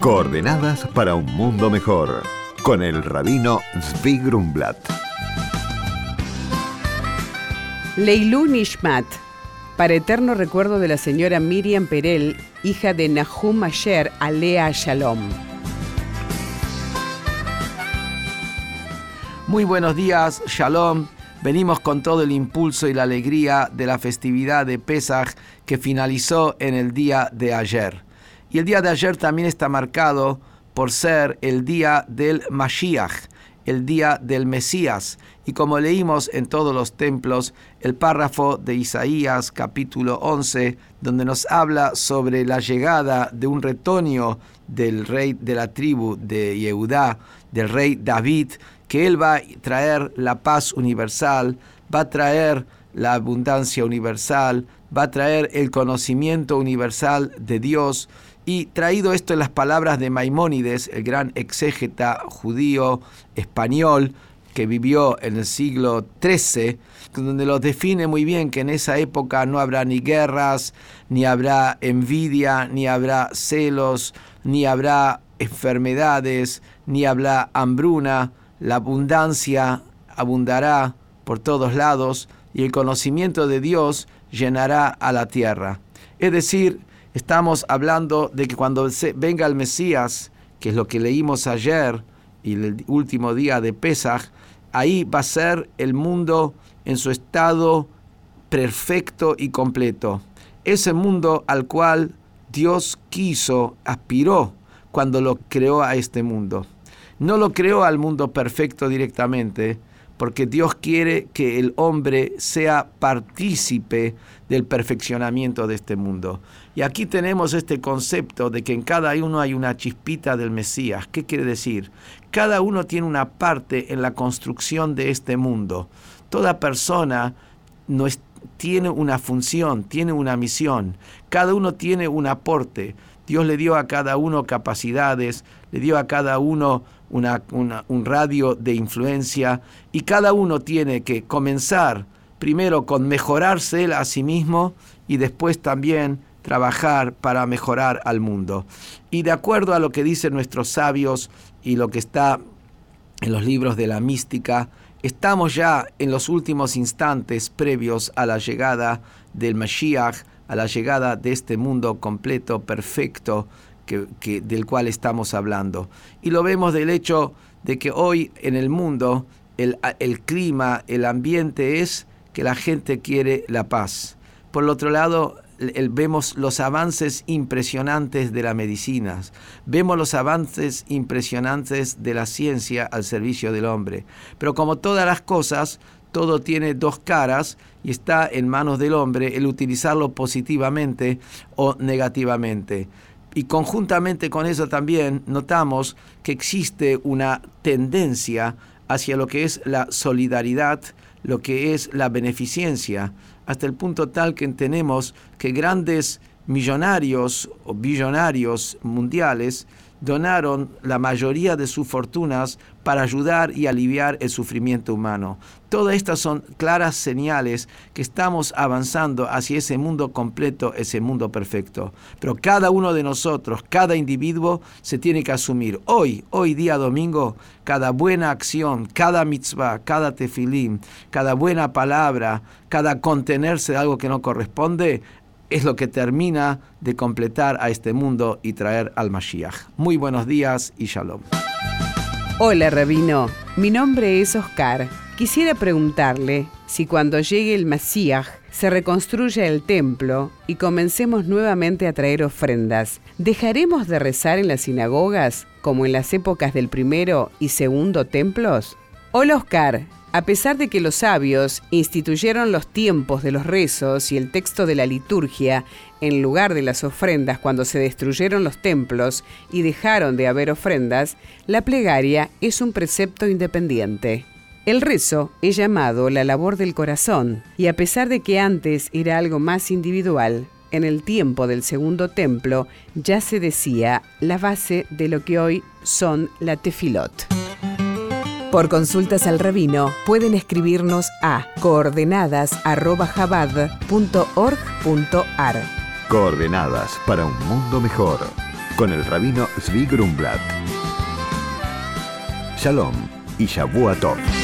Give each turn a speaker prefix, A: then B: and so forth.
A: Coordenadas para un mundo mejor. Con el rabino Zvi Grumblat.
B: Leilu Nishmat. Para eterno recuerdo de la señora Miriam Perel, hija de Nahum Asher Alea Shalom.
C: Muy buenos días, Shalom. Venimos con todo el impulso y la alegría de la festividad de Pesach que finalizó en el día de ayer. Y el día de ayer también está marcado por ser el día del Mashiach, el día del Mesías. Y como leímos en todos los templos, el párrafo de Isaías capítulo 11, donde nos habla sobre la llegada de un retoño del rey de la tribu de Yehudá, del rey David, que Él va a traer la paz universal, va a traer la abundancia universal, va a traer el conocimiento universal de Dios. Y traído esto en las palabras de Maimónides, el gran exégeta judío español que vivió en el siglo XIII, donde lo define muy bien que en esa época no habrá ni guerras, ni habrá envidia, ni habrá celos, ni habrá enfermedades, ni habrá hambruna, la abundancia abundará por todos lados y el conocimiento de Dios llenará a la tierra. Es decir, estamos hablando de que cuando venga el Mesías, que es lo que leímos ayer y el último día de Pesach, ahí va a ser el mundo en su estado perfecto y completo. Ese mundo al cual Dios quiso, aspiró cuando lo creó a este mundo. No lo creó al mundo perfecto directamente, porque Dios quiere que el hombre sea partícipe del perfeccionamiento de este mundo. Y aquí tenemos este concepto de que en cada uno hay una chispita del Mesías. ¿Qué quiere decir? Cada uno tiene una parte en la construcción de este mundo. Toda persona no tiene una función, tiene una misión. Cada uno tiene un aporte. Dios le dio a cada uno capacidades, le dio a cada uno una, un radio de influencia y cada uno tiene que comenzar primero con mejorarse él a sí mismo y después también trabajar para mejorar al mundo. Y de acuerdo a lo que dicen nuestros sabios y lo que está en los libros de la mística, estamos ya en los últimos instantes previos a la llegada del Mashiach, a la llegada de este mundo completo, perfecto, que, del cual estamos hablando. Y lo vemos del hecho de que hoy en el mundo el, el clima, el ambiente es que la gente quiere la paz. Por el otro lado, vemos los avances impresionantes de la medicina, vemos los avances impresionantes de la ciencia al servicio del hombre. Pero como todas las cosas, todo tiene dos caras y está en manos del hombre el utilizarlo positivamente o negativamente. Y conjuntamente con eso también notamos que existe una tendencia hacia lo que es la solidaridad, lo que es la beneficencia, hasta el punto tal que tenemos que grandes millonarios o billonarios mundiales donaron la mayoría de sus fortunas para ayudar y aliviar el sufrimiento humano. Todas estas son claras señales que estamos avanzando hacia ese mundo completo, ese mundo perfecto. Pero cada uno de nosotros, cada individuo, se tiene que asumir hoy, hoy día domingo, cada buena acción, cada mitzvah, cada tefilim, cada buena palabra, cada contenerse de algo que no corresponde, es lo que termina de completar a este mundo y traer al Mashiach. Muy buenos días y shalom.
B: Hola, Rabino. Mi nombre es Oscar. Quisiera preguntarle si cuando llegue el Mashiach se reconstruya el templo y comencemos nuevamente a traer ofrendas, ¿dejaremos de rezar en las sinagogas como en las épocas del primero y segundo templos? Hola Oscar, a pesar de que los sabios instituyeron los tiempos de los rezos y el texto de la liturgia en lugar de las ofrendas cuando se destruyeron los templos y dejaron de haber ofrendas, la plegaria es un precepto independiente. El rezo es llamado la labor del corazón, y a pesar de que antes era algo más individual, en el tiempo del segundo templo ya se decía la base de lo que hoy son la tefilot. Por consultas al rabino pueden escribirnos a coordenadas.jabad.org.ar.
A: Coordenadas para un mundo mejor con el rabino Zvi Grumblat. Shalom y Shavuot.